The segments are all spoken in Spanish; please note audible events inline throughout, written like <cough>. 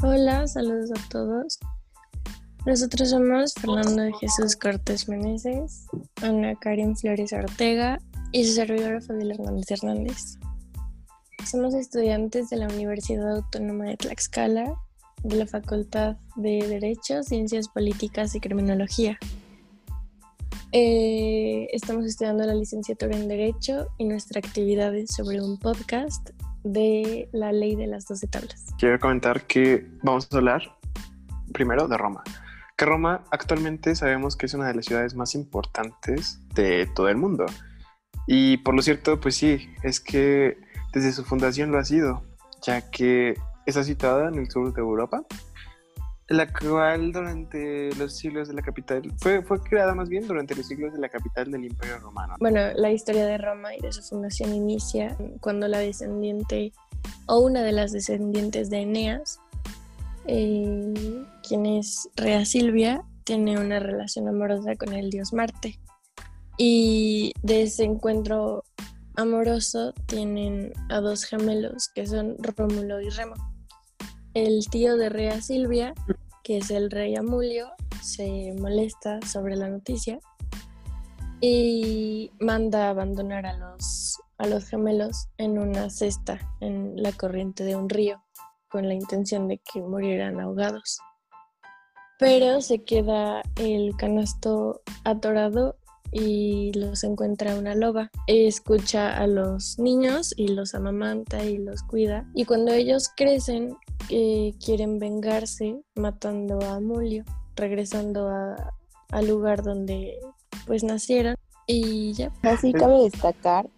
Hola, saludos a todos. Nosotros somos Fernando Jesús Cortés Meneses, Ana Karen Flores Ortega y su servidora Fabiola Hernández Hernández. Somos estudiantes de la Universidad Autónoma de Tlaxcala, de la Facultad de Derecho, Ciencias Políticas y Criminología. Eh, estamos estudiando la licenciatura en Derecho y nuestra actividad es sobre un podcast de la ley de las doce tablas. Quiero comentar que vamos a hablar primero de Roma. Que Roma actualmente sabemos que es una de las ciudades más importantes de todo el mundo. Y por lo cierto, pues sí, es que desde su fundación lo ha sido, ya que está situada en el sur de Europa, la cual durante los siglos de la capital, fue, fue creada más bien durante los siglos de la capital del Imperio Romano. Bueno, la historia de Roma y de su fundación inicia cuando la descendiente o una de las descendientes de Eneas, eh, quien es Rea Silvia, tiene una relación amorosa con el dios Marte. Y de ese encuentro amoroso tienen a dos gemelos que son Rómulo y Remo. El tío de Rea Silvia, que es el rey Amulio, se molesta sobre la noticia y manda abandonar a los, a los gemelos en una cesta en la corriente de un río con la intención de que murieran ahogados. Pero se queda el canasto atorado y los encuentra una loba. Escucha a los niños y los amamanta y los cuida. Y cuando ellos crecen, eh, quieren vengarse matando a Amulio, regresando al lugar donde pues nacieron. Y ya. Así cabe destacar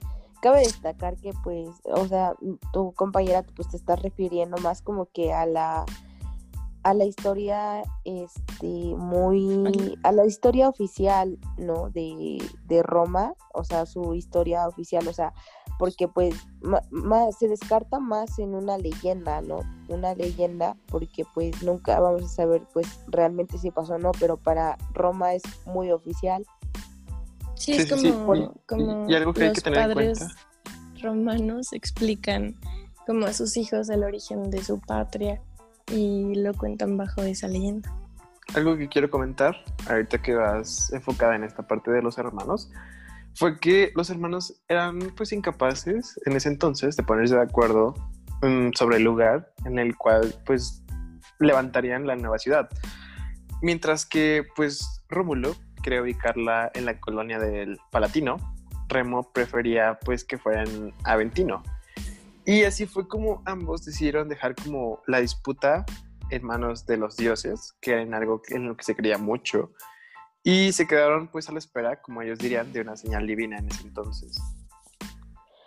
cabe destacar que pues, o sea, tu compañera pues te está refiriendo más como que a la a la historia este muy a la historia oficial no de, de Roma o sea su historia oficial o sea porque pues más se descarta más en una leyenda no una leyenda porque pues nunca vamos a saber pues realmente si pasó o no pero para Roma es muy oficial. Sí, es como, como y, algo que hay que tener padres romanos explican como a sus hijos el origen de su patria y lo cuentan bajo esa leyenda. Algo que quiero comentar, ahorita que vas enfocada en esta parte de los hermanos, fue que los hermanos eran pues incapaces en ese entonces de ponerse de acuerdo mm, sobre el lugar en el cual pues levantarían la nueva ciudad. Mientras que pues Rómulo quería ubicarla en la colonia del Palatino, Remo prefería pues que fueran Aventino. Y así fue como ambos decidieron dejar como la disputa en manos de los dioses, que era en algo en lo que se creía mucho, y se quedaron pues a la espera, como ellos dirían, de una señal divina en ese entonces.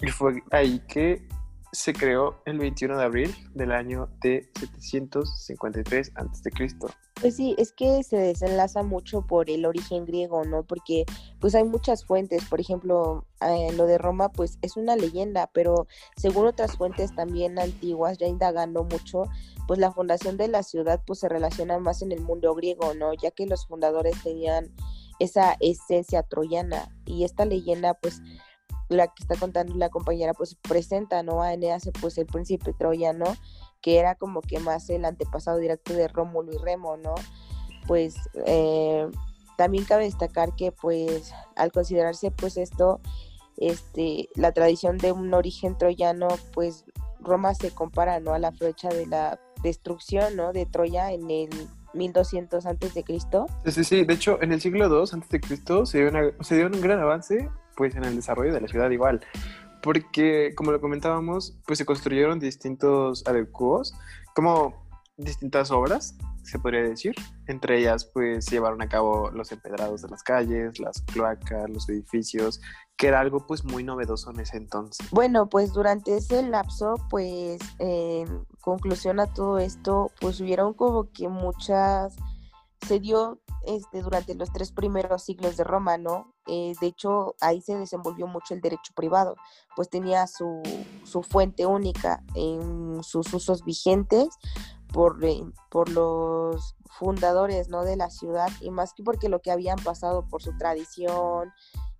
Y fue ahí que se creó el 21 de abril del año de 753 a.C. Pues sí, es que se desenlaza mucho por el origen griego, ¿no? Porque pues hay muchas fuentes, por ejemplo, eh, lo de Roma pues es una leyenda, pero según otras fuentes también antiguas, ya indagando mucho, pues la fundación de la ciudad pues se relaciona más en el mundo griego, ¿no? Ya que los fundadores tenían esa esencia troyana y esta leyenda pues la que está contando la compañera, pues presenta, ¿no? A Eneas, pues el príncipe troyano, que era como que más el antepasado directo de Rómulo y Remo, ¿no? Pues eh, también cabe destacar que, pues, al considerarse, pues, esto, este, la tradición de un origen troyano, pues, Roma se compara, ¿no? A la fecha de la destrucción, ¿no? De Troya en el 1200 antes de Cristo. Sí, sí, sí. De hecho, en el siglo II antes de Cristo se se dio un gran avance pues en el desarrollo de la ciudad igual. Porque, como lo comentábamos, pues se construyeron distintos adecuos, como distintas obras, se podría decir. Entre ellas, pues se llevaron a cabo los empedrados de las calles, las cloacas, los edificios, que era algo pues muy novedoso en ese entonces. Bueno, pues durante ese lapso, pues en conclusión a todo esto, pues hubieron como que muchas, se dio este, durante los tres primeros siglos de Roma, ¿no? Eh, de hecho, ahí se desenvolvió mucho el derecho privado, pues tenía su, su fuente única en sus usos vigentes por, eh, por los fundadores, ¿no? De la ciudad y más que porque lo que habían pasado por su tradición,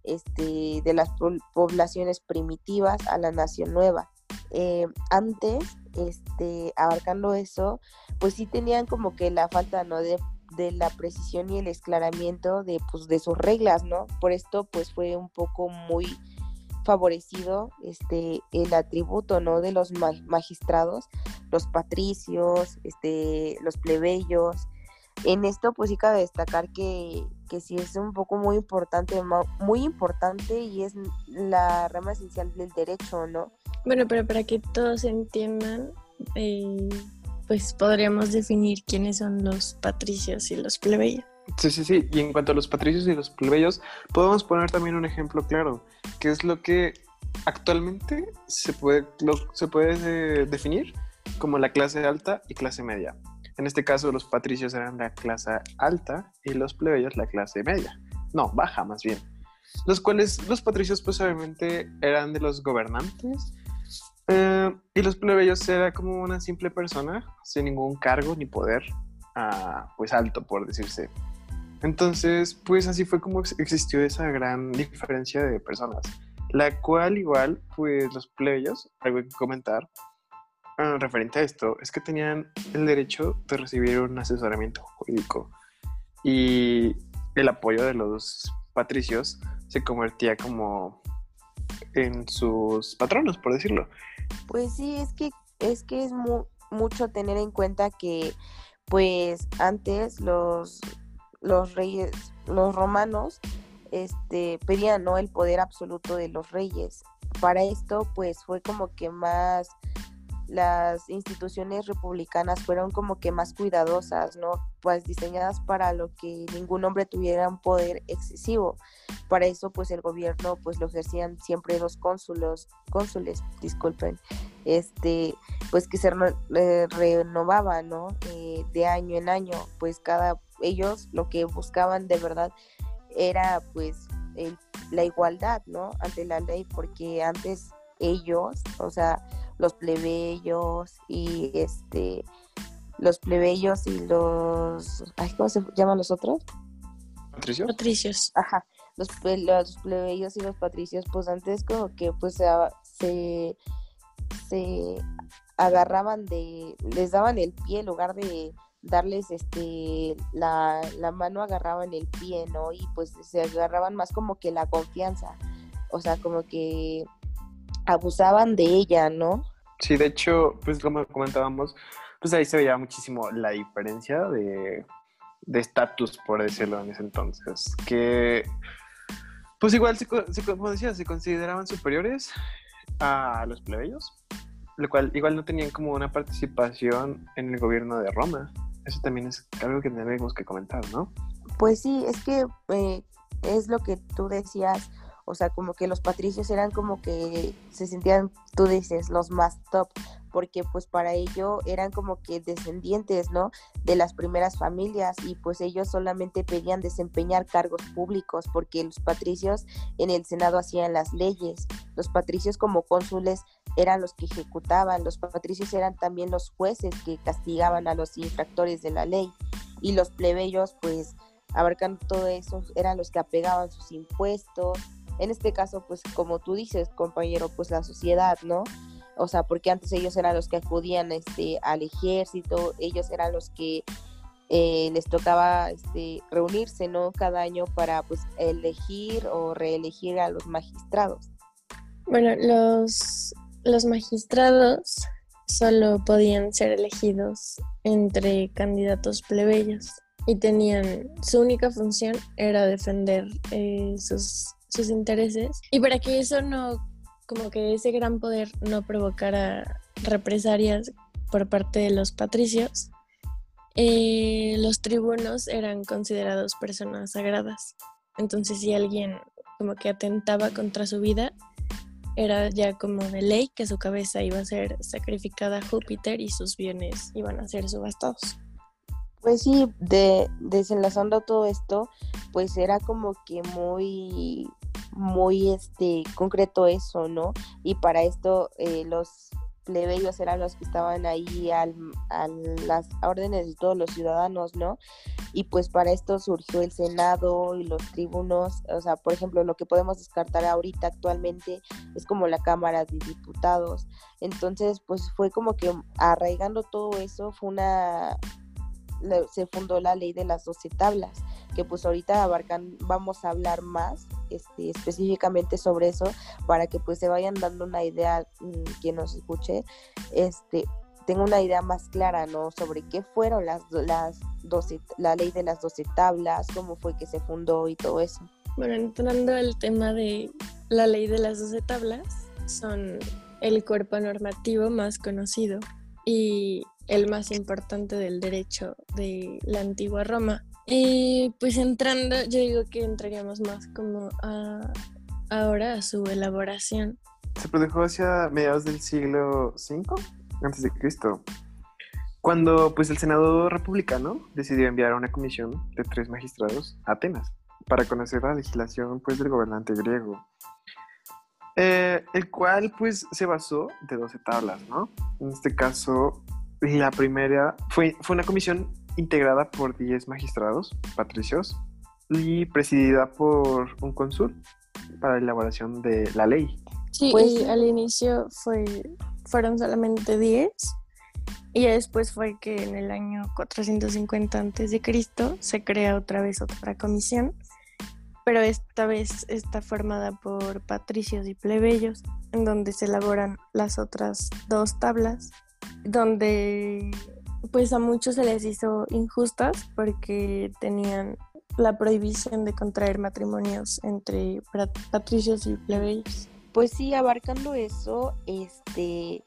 este, de las poblaciones primitivas a la nación nueva. eh, antes, este, abarcando eso, pues sí tenían como que la falta, ¿no? De, de la precisión y el esclaramiento de, pues, de sus reglas, ¿no? Por esto, pues fue un poco muy favorecido este el atributo no de los magistrados los patricios este los plebeyos. En esto pues sí cabe destacar que, que sí es un poco muy importante muy importante y es la rama esencial del derecho no bueno pero para que todos entiendan eh, pues podríamos definir quiénes son los patricios y los plebeyos. Sí, sí, sí. Y en cuanto a los patricios y los plebeyos, podemos poner también un ejemplo claro, que es lo que actualmente se puede, puede definir como la clase alta y clase media. En este caso, los patricios eran la clase alta y los plebeyos la clase media. No, baja más bien. Los cuales, los patricios, pues obviamente eran de los gobernantes eh, y los plebeyos era como una simple persona, sin ningún cargo ni poder, ah, pues alto, por decirse. Entonces, pues así fue como existió esa gran diferencia de personas, la cual igual, pues los plebeyos, algo que comentar, ah, referente a esto, es que tenían el derecho de recibir un asesoramiento jurídico y el apoyo de los patricios se convertía como en sus patronos, por decirlo. Pues sí, es que es que es mucho tener en cuenta que pues antes los los reyes, los romanos este pedían no el poder absoluto de los reyes. Para esto pues fue como que más las instituciones republicanas fueron como que más cuidadosas, ¿no? Pues diseñadas para lo que ningún hombre tuviera un poder excesivo. Para eso, pues el gobierno, pues lo ejercían siempre los cónsulos, cónsules, disculpen, este, pues que se eh, renovaba, ¿no? Eh, de año en año, pues cada, ellos lo que buscaban de verdad era, pues, la igualdad, ¿no? Ante la ley, porque antes ellos, o sea, los plebeyos y este los plebeyos y los ¿cómo se llaman los otros? Patricios. Patricios. Ajá. Los, los plebeyos y los patricios, pues antes como que pues se, se agarraban de, les daban el pie en lugar de darles este la, la mano agarraban el pie, ¿no? Y pues se agarraban más como que la confianza. O sea, como que abusaban de ella, ¿no? Sí, de hecho, pues como comentábamos, pues ahí se veía muchísimo la diferencia de estatus, por decirlo en ese entonces, que pues igual, como decía, se consideraban superiores a los plebeyos, lo cual igual no tenían como una participación en el gobierno de Roma. Eso también es algo que tenemos que comentar, ¿no? Pues sí, es que eh, es lo que tú decías, o sea, como que los patricios eran como que se sentían, tú dices, los más top, porque pues para ello eran como que descendientes, ¿no? De las primeras familias y pues ellos solamente pedían desempeñar cargos públicos porque los patricios en el Senado hacían las leyes, los patricios como cónsules eran los que ejecutaban, los patricios eran también los jueces que castigaban a los infractores de la ley y los plebeyos pues abarcando todo eso eran los que apegaban sus impuestos, en este caso, pues como tú dices, compañero, pues la sociedad, ¿no? O sea, porque antes ellos eran los que acudían este, al ejército, ellos eran los que eh, les tocaba este, reunirse, ¿no? Cada año para pues elegir o reelegir a los magistrados. Bueno, los, los magistrados solo podían ser elegidos entre candidatos plebeyos y tenían su única función era defender eh, sus sus intereses y para que eso no, como que ese gran poder no provocara represalias por parte de los patricios, eh, los tribunos eran considerados personas sagradas. Entonces si alguien como que atentaba contra su vida, era ya como de ley que su cabeza iba a ser sacrificada a Júpiter y sus bienes iban a ser subastados. Pues sí, de, desenlazando todo esto, pues era como que muy muy este concreto eso, ¿no? Y para esto eh, los plebeyos eran los que estaban ahí a las órdenes de todos los ciudadanos, ¿no? Y pues para esto surgió el Senado y los tribunos, o sea, por ejemplo, lo que podemos descartar ahorita actualmente es como la Cámara de Diputados. Entonces, pues fue como que arraigando todo eso, fue una, se fundó la ley de las doce tablas, que pues ahorita abarcan, vamos a hablar más este, específicamente sobre eso para que pues se vayan dando una idea mm, quien nos escuche, este, tenga una idea más clara, ¿no? Sobre qué fueron las, las 12, la ley de las doce tablas, cómo fue que se fundó y todo eso. Bueno, entrando al tema de la ley de las doce tablas, son el cuerpo normativo más conocido y el más importante del derecho de la antigua Roma. Y pues entrando, yo digo que entraríamos más como a ahora a su elaboración. Se produjo hacia mediados del siglo V antes de Cristo, cuando pues el Senado republicano decidió enviar una comisión de tres magistrados a Atenas para conocer la legislación pues del gobernante griego. Eh, el cual pues se basó de 12 tablas, ¿no? En este caso, la primera fue, fue una comisión integrada por 10 magistrados patricios y presidida por un cónsul para la elaboración de la ley. Sí, pues, al inicio fue, fueron solamente 10 y después fue que en el año 450 a.C. se crea otra vez otra comisión, pero esta vez está formada por patricios y plebeyos, en donde se elaboran las otras dos tablas, donde pues a muchos se les hizo injustas porque tenían la prohibición de contraer matrimonios entre patricios y plebeyos. Pues sí, abarcando eso, este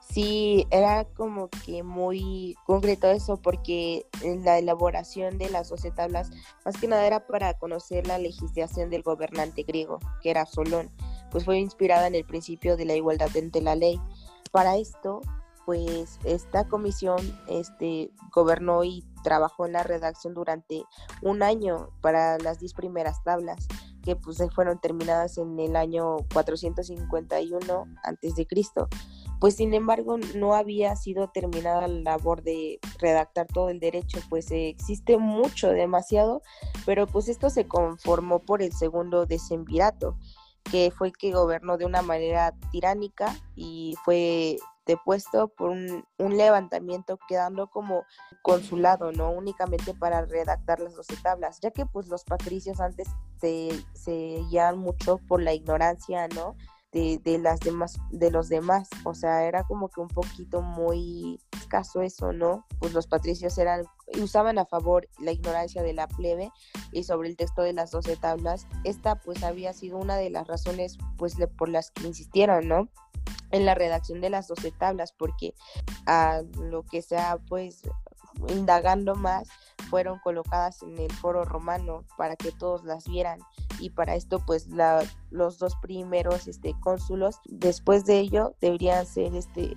sí era como que muy concreto eso porque la elaboración de las doce tablas más que nada era para conocer la legislación del gobernante griego, que era Solón, pues fue inspirada en el principio de la igualdad ante la ley. Para esto, pues esta comisión este, gobernó y trabajó en la redacción durante un año para las diez primeras tablas que pues fueron terminadas en el año 451 antes de Cristo. Pues sin embargo no había sido terminada la labor de redactar todo el derecho, pues existe mucho, demasiado, pero pues esto se conformó por el segundo decemvirato, que fue el que gobernó de una manera tiránica y fue depuesto por un, levantamiento quedando como consulado, ¿no? Únicamente para redactar las doce tablas, ya que pues los patricios antes se, se guiaban mucho por la ignorancia, ¿no? De, de, las demás, de los demás, o sea, era como que un poquito muy escaso eso, ¿no? Pues los patricios eran, usaban a favor la ignorancia de la plebe y sobre el texto de las doce tablas, esta pues había sido una de las razones pues por las que insistieron, ¿no? En la redacción de las doce tablas, porque a lo que sea, pues, indagando más, fueron colocadas en el foro romano para que todos las vieran. Y para esto pues los dos primeros este cónsulos después de ello deberían ser este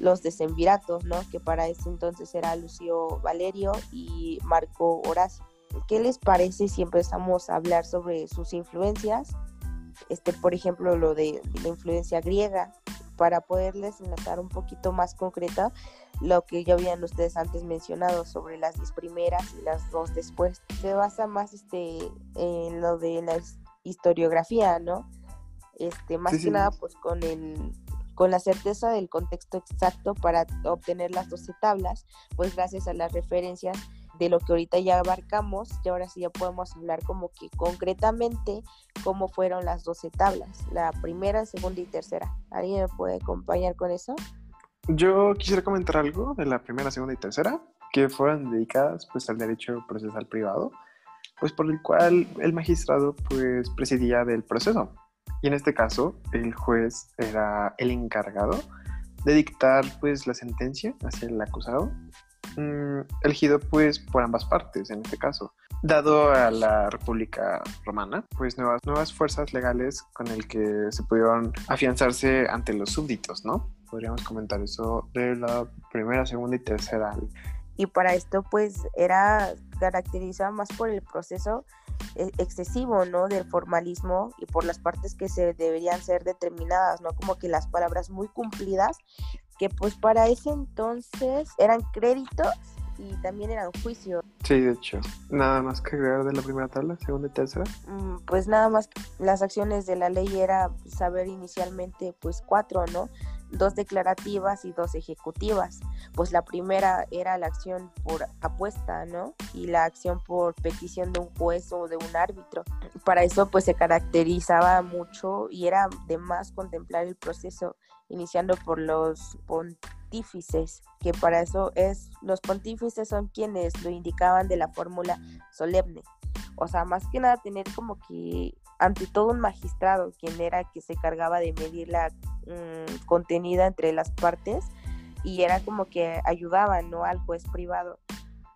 los decemviratos no que para ese entonces era Lucio Valerio y Marco Horacio. Qué les parece si empezamos a hablar sobre sus influencias este por ejemplo lo de la influencia griega para poderles enlazar un poquito más concreta lo que ya habían ustedes antes mencionado sobre las 10 primeras y las dos después. Se basa más este en lo de la historiografía, ¿no? Este, más que nada pues con el con la certeza del contexto exacto para obtener las 12 tablas, pues gracias a las referencias de lo que ahorita ya abarcamos y ahora sí ya podemos hablar como que concretamente cómo fueron las 12 tablas, la primera, segunda y tercera. ¿Alguien me puede acompañar con eso? Yo quisiera comentar algo de la primera, segunda y tercera, que fueron dedicadas pues al derecho procesal privado, pues por el cual el magistrado pues presidía del proceso. Y en este caso, el juez era el encargado de dictar pues la sentencia hacia el acusado Mm, elegido pues por ambas partes en este caso. Dado a la República Romana, pues nuevas, nuevas fuerzas legales con el que se pudieron afianzarse ante los súbditos, ¿no? Podríamos comentar eso de la primera, segunda y tercera. y para esto pues era caracterizado más por el proceso eh, excesivo, ¿no? Del formalismo y por las partes que se deberían ser determinadas, ¿no? Como que las palabras muy cumplidas, que pues para ese entonces eran créditos y también eran juicios. Sí, de hecho. Nada más que agregar de la primera tabla, segunda y tercera. Mm, pues nada más las acciones de la ley era saber inicialmente pues cuatro, ¿no? dos declarativas y dos ejecutivas. Pues la primera era la acción por apuesta, ¿no? Y la acción por petición de un juez o de un árbitro. Para eso pues se caracterizaba mucho y era de más contemplar el proceso, iniciando por los pontífices, que para eso es, los pontífices son quienes lo indicaban de la fórmula solemne. O sea, más que nada tener como que ante todo un magistrado, quien era que se cargaba de medir la mm, contenida entre las partes y era como que ayudaba, ¿no? Al juez privado.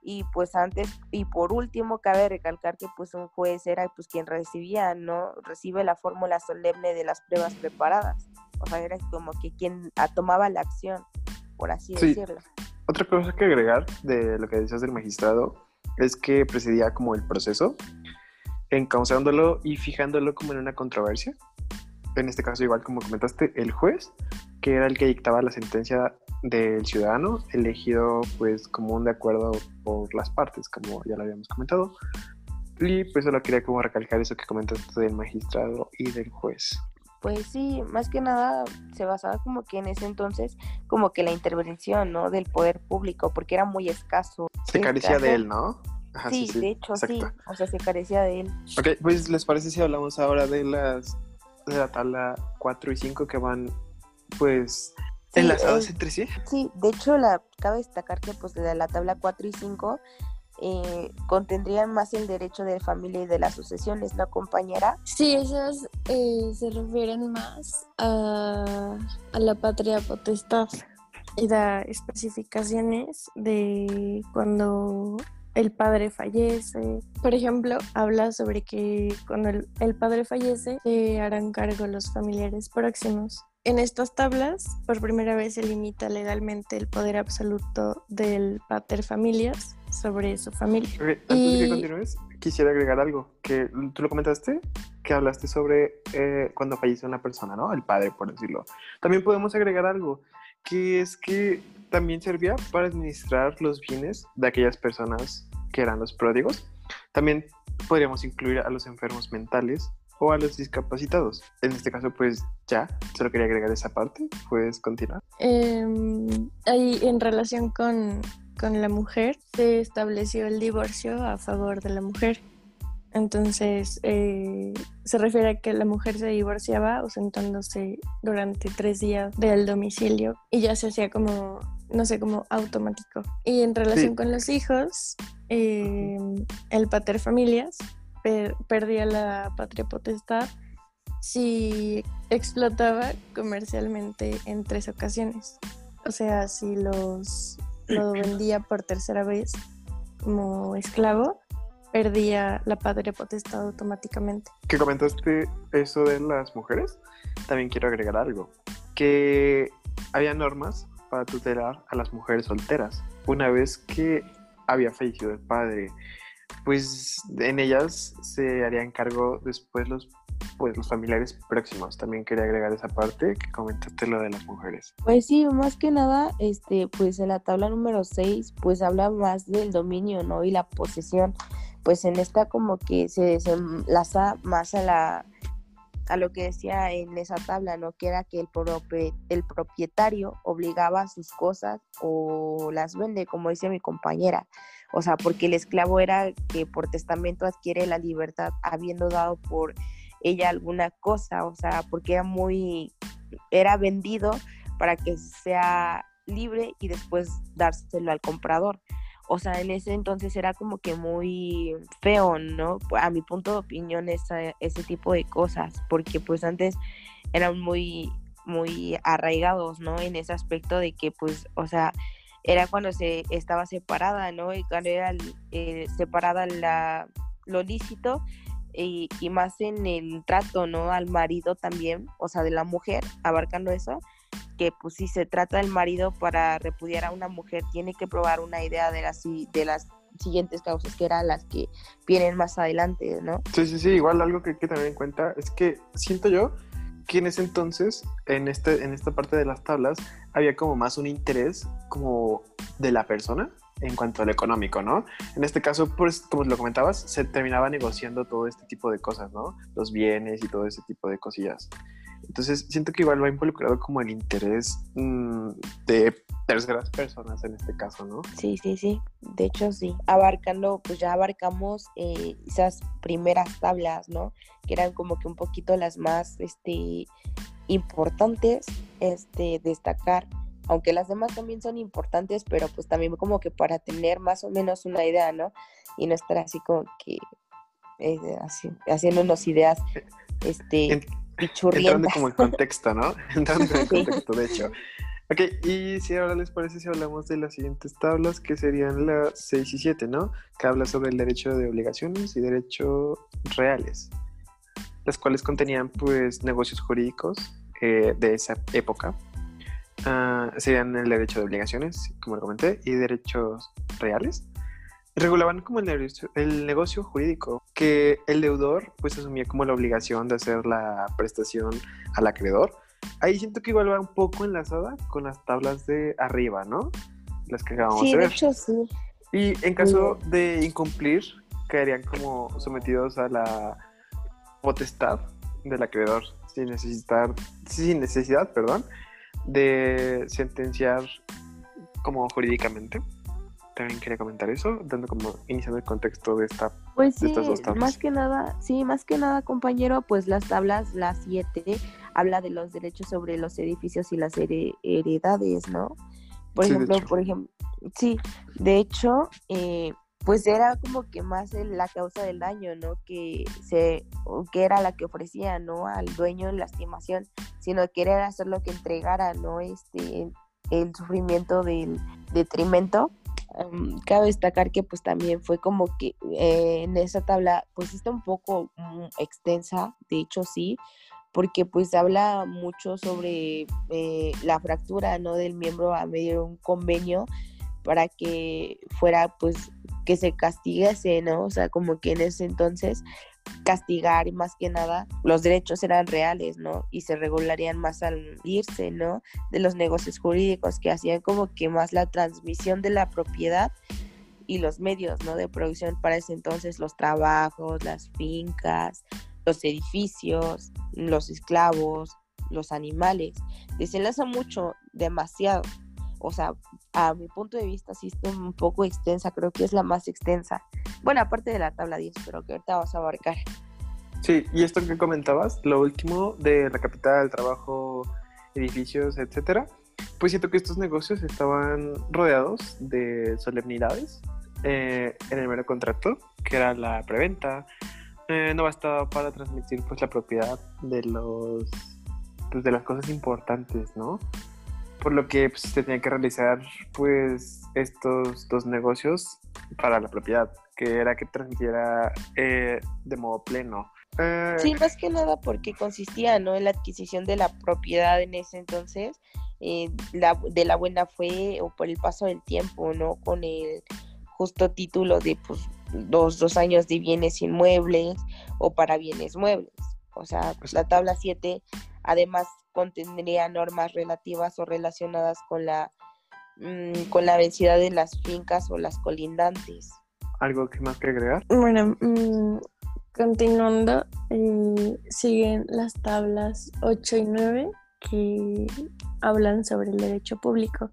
Y pues antes, y por último, cabe recalcar que pues un juez era pues quien recibía, ¿no? Recibe la fórmula solemne de las pruebas preparadas. O sea, era como que quien tomaba la acción, por así decirlo. Otra cosa que agregar de lo que decías del magistrado es que presidía como el proceso encauzándolo y fijándolo como en una controversia. En este caso, igual como comentaste, el juez, que era el que dictaba la sentencia del ciudadano, elegido pues como un de acuerdo por las partes, como ya lo habíamos comentado. Y pues solo quería como recalcar eso que comentaste del magistrado y del juez. Pues sí, más que nada se basaba como que en ese entonces como que la intervención, ¿no? Del poder público, porque era muy escaso. Se carecía de él, ¿no? sí, de hecho sí, o sea, se carecía de él. Ok, pues les parece si hablamos ahora de las de la tabla 4 y 5 que van pues enlazadas entre sí. Sí, de hecho la cabe destacar que pues de la tabla 4 y 5 eh, contendrían más el derecho de familia y de las sucesiones, ¿no, compañera? Sí, esas eh, se refieren más a, la patria potestad y da especificaciones de cuando el padre fallece. Por ejemplo, habla sobre que cuando el, padre fallece se harán cargo los familiares próximos. En estas tablas, por primera vez se limita legalmente el poder absoluto del pater familias sobre su familia. antes de que continúes, quisiera agregar algo, que tú lo comentaste, que hablaste sobre eh, cuando fallece una persona, ¿no? El padre, por decirlo. También podemos agregar algo, que es que también servía para administrar los bienes de aquellas personas que eran los pródigos. También podríamos incluir a los enfermos mentales o a los discapacitados. En este caso, pues ya, solo quería agregar esa parte. Puedes continuar. Em, ahí, en relación con, con la mujer, se estableció el divorcio a favor de la mujer. Entonces, eh, se refiere a que la mujer se divorciaba ausentándose durante tres días del domicilio y ya se hacía como, no sé, como automático. Y en relación con los hijos, eh, el pater familias perdía la patria potestad si explotaba comercialmente en tres ocasiones. O sea, si los lo vendía por tercera vez como esclavo perdía la patria potestad automáticamente. Que comentaste eso de las mujeres, también quiero agregar algo, que había normas para tutelar a las mujeres solteras. Una vez que había fallecido el padre, pues en ellas se harían cargo después los pues los familiares próximos. También quería agregar esa parte que comentaste lo de las mujeres. Pues sí, más que nada, este, pues en la tabla número 6, pues habla más del dominio, ¿no? Y la posesión pues en esta como que se desenlaza más a la a lo que decía en esa tabla, ¿no? Que era que el, el propietario obligaba sus cosas o las vende, como dice mi compañera. O sea, porque el esclavo era que por testamento adquiere la libertad habiendo dado por ella alguna cosa, o sea, porque era muy, era vendido para que sea libre y después dárselo al comprador o sea, en ese entonces era como que muy feo, ¿no? A mi punto de opinión, esa, ese tipo de cosas, porque pues antes eran muy, muy arraigados, ¿no? En ese aspecto de que pues, o sea, era cuando se estaba separada, ¿no? Y cuando era eh, separada la, lo lícito y, y, más en el trato, ¿no? Al marido también, o sea, de la mujer, abarcando eso, que pues si se trata del marido para repudiar a una mujer tiene que probar una idea de las de las siguientes causas que eran las que vienen más adelante, ¿no? Sí, sí, sí, igual algo que hay que tener en cuenta es que siento yo que en ese entonces, en, este, en esta parte de las tablas, había como más un interés como de la persona en cuanto al económico, ¿no? En este caso, pues, como lo comentabas, se terminaba negociando todo este tipo de cosas, ¿no? Los bienes y todo ese tipo de cosillas. Entonces, siento que igual va involucrado como el interés mm, de terceras personas en este caso, ¿no? Sí, sí, sí. De hecho, sí. Abarcando, pues ya abarcamos eh, esas primeras tablas, ¿no? Que eran como que un poquito las más, este, importantes, este, destacar. Aunque las demás también son importantes, pero pues también como que para tener más o menos una idea, ¿no? Y no estar así como que eh, así, haciéndonos ideas, este... Entrando como el <laughs> contexto, ¿no? <laughs> Entrando en el contexto, de hecho. Ok, y si ahora les parece si hablamos de las siguientes tablas, que serían las 6 y 7, ¿no? Que habla sobre el derecho de obligaciones y derechos reales, las cuales contenían pues negocios jurídicos eh, de esa época. Uh, serían el derecho de obligaciones, como lo comenté, y derechos reales. Regulaban como el negocio, el negocio jurídico, que el deudor pues asumía como la obligación de hacer la prestación al acreedor ahí siento que igual va un poco enlazada con las tablas de arriba, ¿no? Las que acabamos sí, de ver. de hecho sí. Y en caso de incumplir, quedarían como sometidos a la potestad del acreedor sin necesitar, sin necesidad, perdón, de sentenciar como jurídicamente. También quería comentar eso, dando como iniciando el contexto de esta pues de sí, estas dos tablas. más que nada, sí, más que nada, compañero, pues las tablas, las siete, habla de los derechos sobre los edificios y las here- heredades, ¿no? Por Sí, ejemplo, por ejemplo, sí, de hecho, eh, pues era como que más el- la causa del daño, ¿no? Que se, que era la que ofrecía, ¿no? Al dueño en la estimación, sino que era hacer lo que entregara, ¿no? Este, el sufrimiento del detrimento. Um, cabe destacar que pues también fue como que eh, en esa tabla pues está un poco mm, extensa, de hecho sí, porque pues habla mucho sobre eh, la fractura no del miembro a medio de un convenio para que fuera pues que se castigase, ¿no? O sea, como que en ese entonces castigar y más que nada los derechos eran reales, ¿no? Y se regularían más al irse, ¿no? De los negocios jurídicos que hacían como que más la transmisión de la propiedad y los medios, ¿no? De producción para ese entonces, los trabajos, las fincas, los edificios, los esclavos, los animales. Desenlaza mucho, demasiado. O sea, a mi punto de vista sí está un poco extensa, creo que es la más extensa. Bueno, aparte de la tabla 10, pero que ahorita vas a abarcar. Sí, y esto que comentabas, lo último de la capital, trabajo, edificios, etcétera, pues siento que estos negocios estaban rodeados de solemnidades eh, en el mero contrato, que era la preventa. Eh, no bastaba para transmitir pues la propiedad de los pues, de las cosas importantes, ¿no? Por lo que pues, se tenía que realizar pues estos dos negocios para la propiedad, que era que transmitiera eh, de modo pleno. Eh, Sí, más que nada porque consistía, ¿no? En la adquisición de la propiedad en ese entonces, eh, la, de la buena fe o por el paso del tiempo, ¿no? Con el justo título de, pues, dos, dos años de bienes inmuebles o para bienes muebles. O sea, Pues- la tabla 7 además contendría normas relativas o relacionadas con la, mm, con la vencida de las fincas o las colindantes. ¿Algo que más que agregar? Bueno, mm, continuando, eh, siguen las tablas 8 y 9 que hablan sobre el derecho público,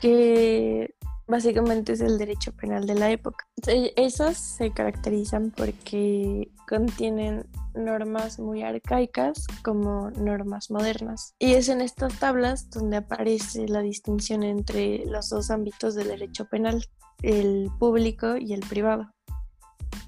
que básicamente es el derecho penal de la época. E- Esas se caracterizan porque contienen normas muy arcaicas como normas modernas. Y es en estas tablas donde aparece la distinción entre los dos ámbitos del derecho penal, el público y el privado.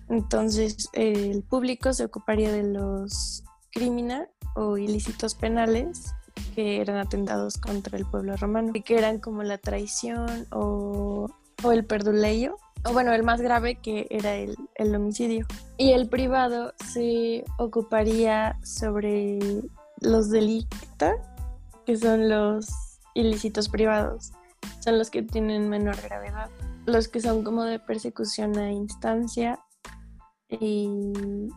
Entonces, el público se ocuparía de los crímenes o ilícitos penales que eran atentados contra el pueblo romano y que eran como la traición o, o el perduleio, o bueno, el más grave que era el, el homicidio. Y el privado se ocuparía sobre los delitos, que son los ilícitos privados, son los que tienen menor gravedad. Los que son como de persecución a instancia y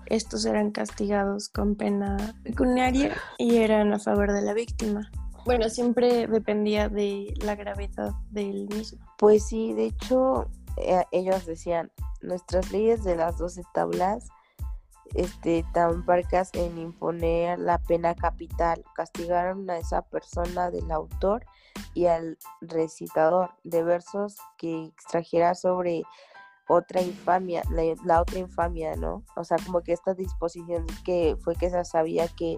estos eran castigados con pena pecuniaria y eran a favor de la víctima. Bueno, siempre dependía de la gravedad del mismo. Pues sí, de hecho, eh, ellos decían, nuestras leyes de las 12 tablas este, tan parcas en imponer la pena capital. Castigaron a esa persona del autor y al recitador de versos que extrajera sobre otra infamia, la, otra infamia, ¿no? O sea, como que esta disposición que fue que se sabía que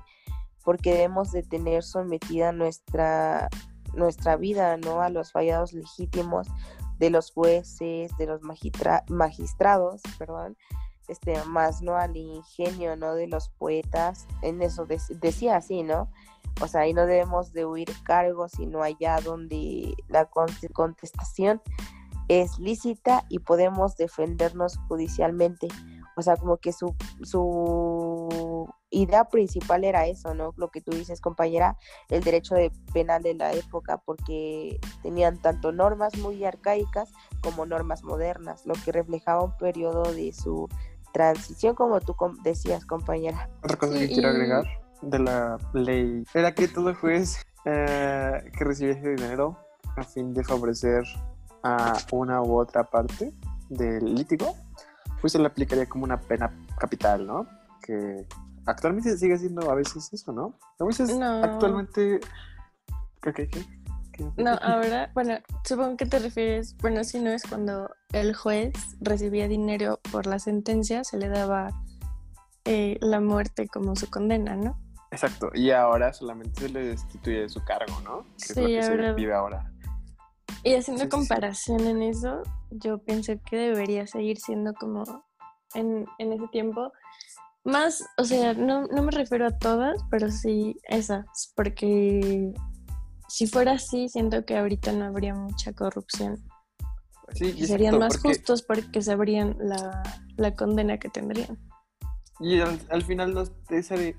porque debemos de tener sometida nuestra nuestra vida, ¿no? A los fallados legítimos de los jueces, de los magistrados, perdón, este, más, ¿no? Al ingenio, ¿no? De los poetas, en eso decía así, ¿no? O sea, ahí no debemos de huir cargos, sino allá donde la contestación es lícita y podemos defendernos judicialmente. O sea, como que su, su idea principal era eso, ¿no? Lo que tú dices, compañera, el derecho de penal de la época, porque tenían tanto normas muy arcaicas como normas modernas, lo que reflejaba un periodo de su transición, como tú decías, compañera. Otra cosa que quiero agregar de la ley era que todo juez eh, que recibiese dinero a fin de favorecer a una u otra parte del lítigo, pues se le aplicaría como una pena capital, ¿no? Que actualmente sigue siendo a veces eso, ¿no? A veces No. actualmente... No, ahora, bueno, supongo que te refieres, bueno, si no es cuando el juez recibía dinero por la sentencia, se le daba eh, la muerte como su condena, ¿no? Exacto, y ahora solamente se le destituye de su cargo, ¿no? Que es lo Sí, que se ahora- vive ahora. Y haciendo Sí, sí, sí. comparación en eso, yo pensé que debería seguir siendo como en, en ese tiempo. Más, o sea, no, no me refiero a todas, pero sí esas, porque si fuera así, siento que ahorita no habría mucha corrupción. Sí, serían más porque- justos porque sabrían la, la condena que tendrían. Y al, al final no,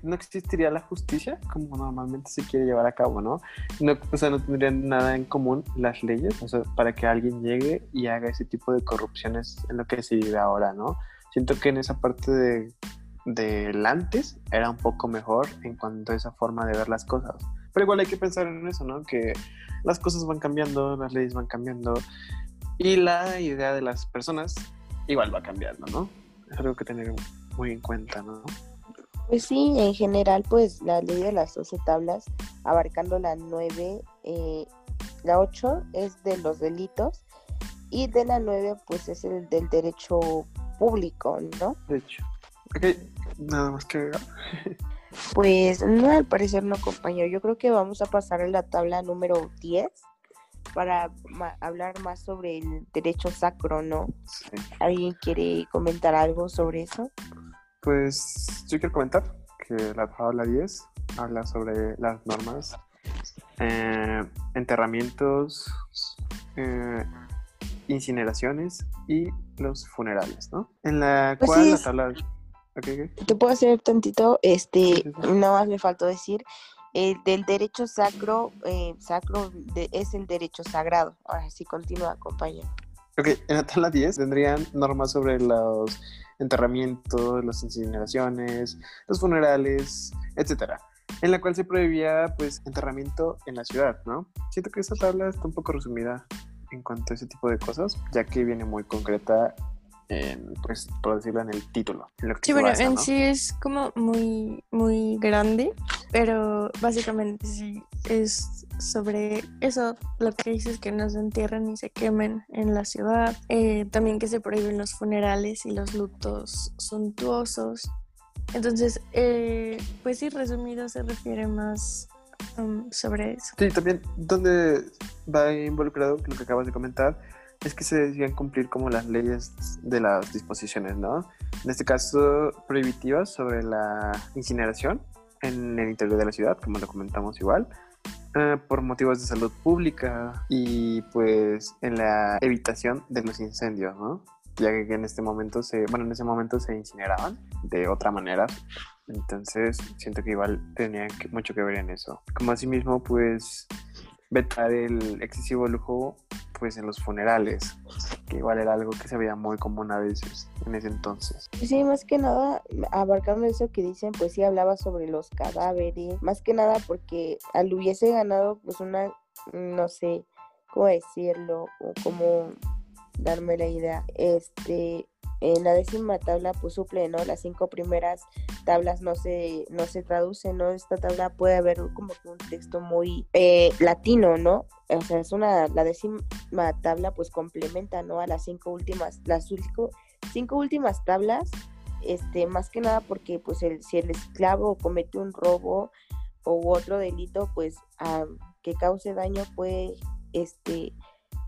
no existiría la justicia como normalmente se quiere llevar a cabo, ¿no? no o sea, no tendrían nada en común las leyes, o sea, para que alguien llegue y haga ese tipo de corrupciones en lo que se vive ahora, ¿no? Siento que en esa parte de del antes era un poco mejor en cuanto a esa forma de ver las cosas. Pero igual hay que pensar en eso, ¿no? Que las cosas van cambiando, las leyes van cambiando y la idea de las personas igual va cambiando, ¿no? Es algo que tener muy en cuenta, ¿no? Pues sí, en general, pues la ley de las 12 tablas, abarcando la 9, eh, la 8 es de los delitos y de la 9 pues es el del derecho público, ¿no? De hecho. Nada más que agregar. Pues no, al parecer no, compañero. Yo creo que vamos a pasar a la tabla número 10 para ma- hablar más sobre el derecho sacro, ¿no? Sí. ¿Alguien quiere comentar algo sobre eso? Pues yo quiero comentar que la tabla 10 habla sobre las normas, eh, enterramientos, eh, incineraciones y los funerales, ¿no? En la Pues cual sí, la tabla... ok, ok. Te puedo hacer tantito, este, nada más me faltó decir, el del derecho sacro, eh, sacro de- es el derecho sagrado. Ahora sí, continúa, compañero. Ok, en la tabla 10 tendrían normas sobre los enterramientos, las incineraciones, los funerales, etcétera, en la cual se prohibía pues enterramiento en la ciudad, ¿no? Siento que esta tabla está un poco resumida en cuanto a ese tipo de cosas, ya que viene muy concreta en, pues, por decirlo en el título, en lo que Sí, bueno, basa, en ¿no? sí es como muy, muy grande, pero básicamente sí es sobre eso, lo que dices que no se entierren ni se quemen en la ciudad, eh, también que se prohíben los funerales y los lutos suntuosos. Entonces, eh, pues sí, resumido se refiere más um, sobre eso. Sí, también donde va involucrado lo que acabas de comentar es que se decían cumplir como las leyes de las disposiciones, ¿no? En este caso, prohibitivas sobre la incineración en el interior de la ciudad, como lo comentamos igual, eh, por motivos de salud pública y pues en la evitación de los incendios, ¿no? ya que en este momento se, bueno, en ese momento se incineraban de otra manera. Entonces, siento que igual tenía mucho que ver en eso. Como asimismo, pues, vetar el excesivo lujo, pues, en los funerales, que igual era algo que se veía muy común a veces en ese entonces. Sí, más que nada, abarcando eso que dicen, pues sí hablaba sobre los cadáveres, más que nada porque al hubiese ganado, pues, una, no sé, cómo decirlo, o cómo darme la idea. Este, en la décima tabla pues suple, ¿no? Las cinco primeras tablas no se, no se traducen, ¿no? Esta tabla puede haber como que un texto muy eh, latino, ¿no? O sea, es una, la décima tabla pues complementa, ¿no? A las cinco últimas, las cinco, cinco últimas tablas, este, más que nada porque pues el, si el esclavo comete un robo u otro delito, pues que cause daño puede, este,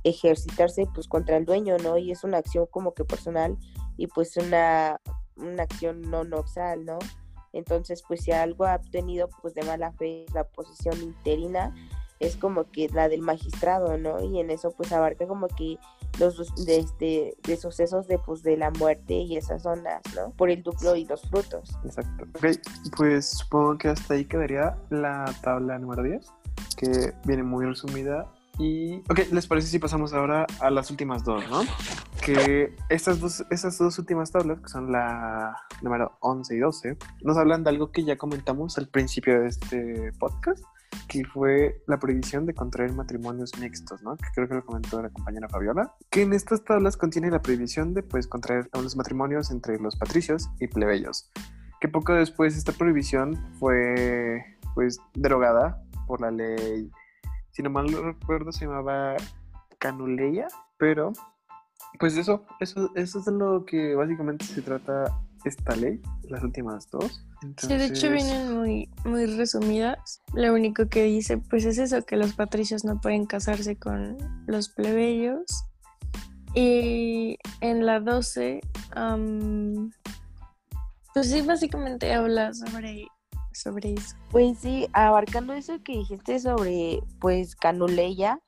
ejercitarse pues contra el dueño, ¿no? Y es una acción como que personal y pues una, una acción no noxal, ¿no? Entonces, pues si algo ha obtenido pues de mala fe la posición interina, es como que la del magistrado, ¿no? Y en eso pues abarca como que los de, este, de sucesos de pues de la muerte y esas zonas, ¿no? Por el duplo y los frutos. Exacto. Ok, pues supongo que hasta ahí quedaría la tabla número 10, que viene muy resumida y, ok, ¿les parece si pasamos ahora a las últimas dos, no? Que estas dos, esas dos últimas tablas, que son la número 11 y 12, nos hablan de algo que ya comentamos al principio de este podcast, que fue la prohibición de contraer matrimonios mixtos, ¿no? Que creo que lo comentó la compañera Fabiola, que en estas tablas contiene la prohibición de, pues, contraer los matrimonios entre los patricios y plebeyos, que poco después esta prohibición fue, pues, derogada por la ley si no mal no recuerdo, se llamaba Canuleya, pero pues eso, eso, eso es de lo que básicamente se trata esta ley, las últimas dos. Sí, de hecho vienen muy, muy resumidas. Lo único que dice, pues es eso, que los patricios no pueden casarse con los plebeyos. Y en la 12, pues sí, básicamente habla sobre sobre eso? Pues sí, abarcando eso que dijiste sobre, pues, Canuleya,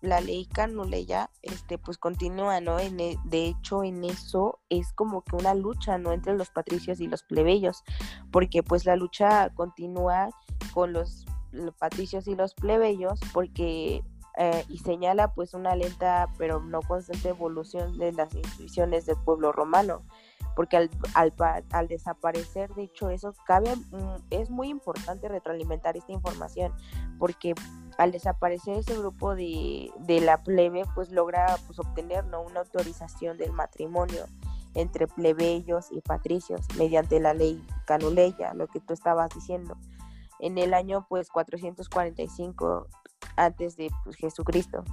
la ley Canuleya, este, pues continúa, ¿no? En, e, de hecho, en eso es como que una lucha, ¿no? Entre los patricios y los plebeyos, porque pues la lucha continúa con los, patricios y los plebeyos, porque eh, y señala pues una lenta pero no constante evolución de las instituciones del pueblo romano porque al, al, desaparecer, de hecho, eso cabe, mm, es muy importante retroalimentar esta información, porque al desaparecer ese grupo de, de la plebe, pues logra pues, obtener ¿no? una autorización del matrimonio entre plebeyos y patricios mediante la ley canuleya, lo que tú estabas diciendo. En el año pues 445 antes de pues, Jesucristo.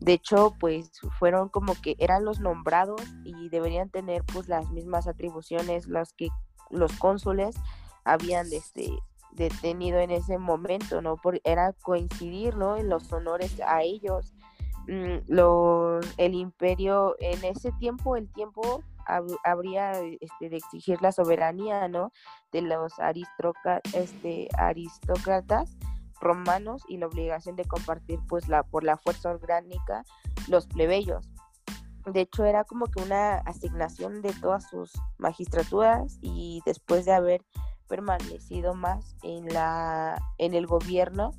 De hecho, pues fueron como que eran los nombrados y deberían tener pues las mismas atribuciones las que los cónsules habían este, detenido en ese momento, ¿no? Por, era coincidir, ¿no? En los honores a ellos. Mm, los, el imperio, en ese tiempo, el tiempo habría este, de exigir la soberanía, ¿no? De los este, aristócratas romanos y la obligación de compartir pues la por la fuerza orgánica los plebeyos. De hecho era como que una asignación de todas sus magistraturas y después de haber permanecido más en la en el gobierno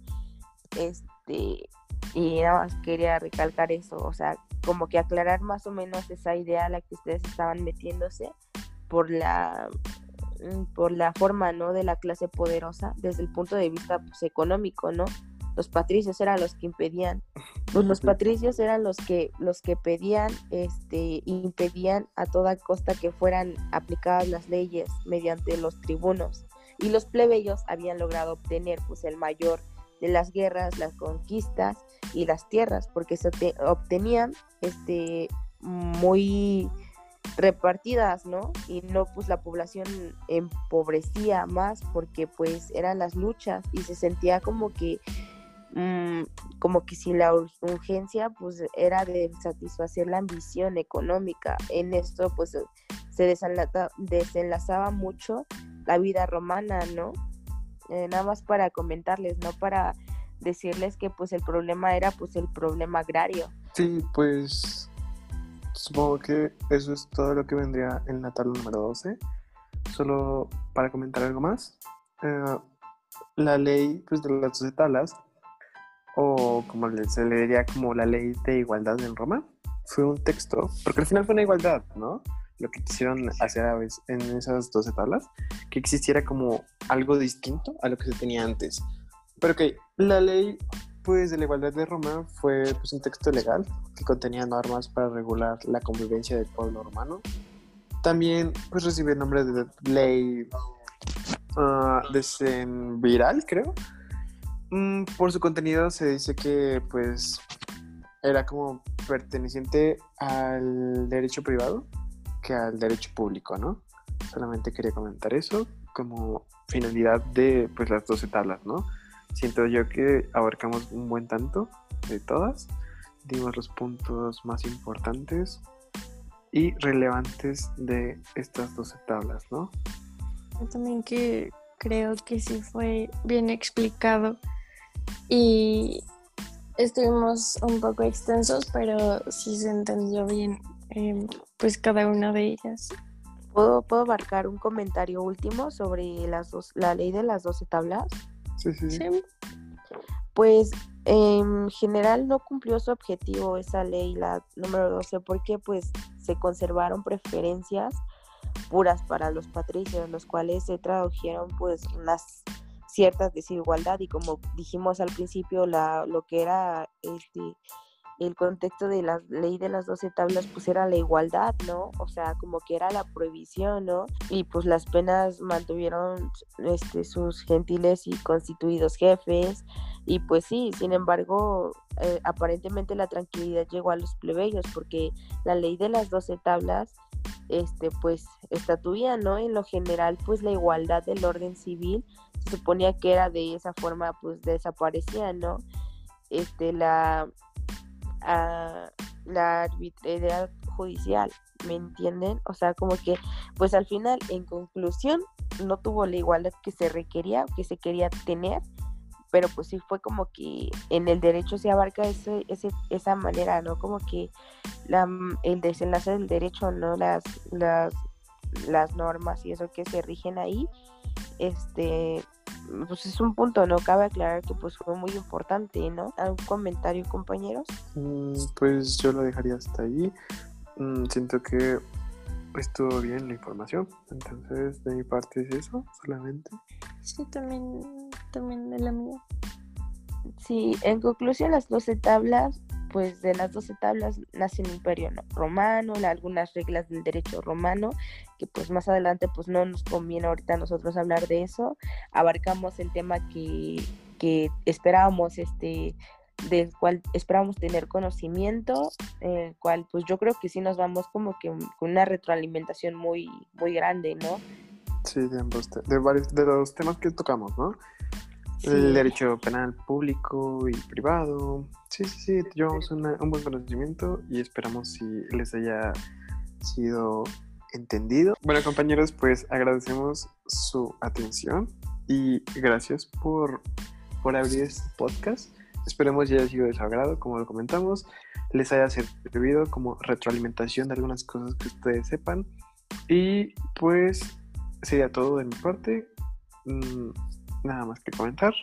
este y nada más quería recalcar eso, o sea, como que aclarar más o menos esa idea a la que ustedes estaban metiéndose por la Mm, por la forma, ¿no? De la clase poderosa desde el punto de vista pues, económico, ¿no? Los patricios eran los que impedían, pues los patricios eran los que los que pedían, este, impedían a toda costa que fueran aplicadas las leyes mediante los tribunos y los plebeyos habían logrado obtener pues el mayor de las guerras, las conquistas y las tierras, porque se obtenían este muy repartidas, ¿no? Y no, pues la población empobrecía más porque pues eran las luchas y se sentía como que, mm, como que si la urgencia pues era de satisfacer la ambición económica. En esto pues se desenlazaba mucho la vida romana, ¿no? Eh, nada más para comentarles, no para decirles que pues el problema era pues el problema agrario. Sí, pues supongo que eso es todo lo que vendría en la tabla número 12. Solo para comentar algo más, eh, la ley pues, de las 12 tablas, o como se le diría como la ley de igualdad en Roma, fue un texto, porque al final fue una igualdad, ¿no? Lo que quisieron hacer a veces en esas 12 tablas, que existiera como algo distinto a lo que se tenía antes. Pero que la ley pues de la igualdad de Roma fue pues, un texto legal que contenía normas para regular la convivencia del pueblo romano. También pues recibió el nombre de ley uh, de Viral, creo. Mm, por su contenido se dice que pues era como perteneciente al derecho privado que al derecho público, ¿no? Solamente quería comentar eso como finalidad de pues las 12 tablas, ¿no? Siento yo que abarcamos un buen tanto de todas, dimos los puntos más importantes y relevantes de estas 12 tablas, ¿no? Yo también que creo que sí fue bien explicado y estuvimos un poco extensos, pero sí se entendió bien em, pues cada una de ellas. ¿Puedo, ¿Puedo abarcar un comentario último sobre las dos, la ley de las 12 tablas? Sí, sí. Pues en general no cumplió su objetivo esa ley, la número 12, porque pues se conservaron preferencias puras para los patricios, los cuales se tradujeron pues unas ciertas desigualdad y como dijimos al principio, la, lo que era este el contexto de la ley de las 12 tablas pues era la igualdad, ¿no? O sea, como que era la prohibición, ¿no? Y pues las penas mantuvieron este, sus gentiles y constituidos jefes y pues sí, sin embargo, eh, aparentemente la tranquilidad llegó a los plebeyos porque la ley de las 12 tablas este pues estatuía, ¿no? En lo general, pues la igualdad del orden civil se suponía que era de esa forma pues desaparecía, ¿no? Este la a la arbitrariedad judicial, ¿me entienden? O sea, como que, pues al final, en conclusión, no tuvo la igualdad que se requería, que se quería tener, pero pues sí fue como que en el derecho se abarca ese, ese, esa manera, ¿no? Como que la, el desenlace del derecho, ¿no? Las, las, las normas y eso que se rigen ahí, este, pues es un punto, ¿no? Cabe aclarar que pues fue muy importante, ¿no? ¿Algún comentario, compañeros? Mm, pues yo lo dejaría hasta ahí. Mm, siento que estuvo bien la información, entonces de mi parte es eso, solamente. Sí, también, también de la mía. Sí, en conclusión las 12 tablas pues de las 12 tablas nace el imperio romano, algunas reglas del derecho romano, que pues más adelante pues no nos conviene ahorita a nosotros hablar de eso. Abarcamos el tema que, que esperábamos, este, del cual esperábamos tener conocimiento, el cual pues yo creo que sí nos vamos como que con una retroalimentación muy, muy grande, ¿no? Sí, de ambos, de varios, de los temas que tocamos, ¿no? El derecho penal público y privado. Sí, sí, sí, llevamos un buen conocimiento y esperamos si les haya sido entendido. Bueno, compañeros, pues agradecemos su atención y gracias por, por abrir este podcast. Esperemos que haya sido de su agrado, como lo comentamos, les haya servido como retroalimentación de algunas cosas que ustedes sepan. Y pues sería todo de mi parte. Mm, nada más que comentar.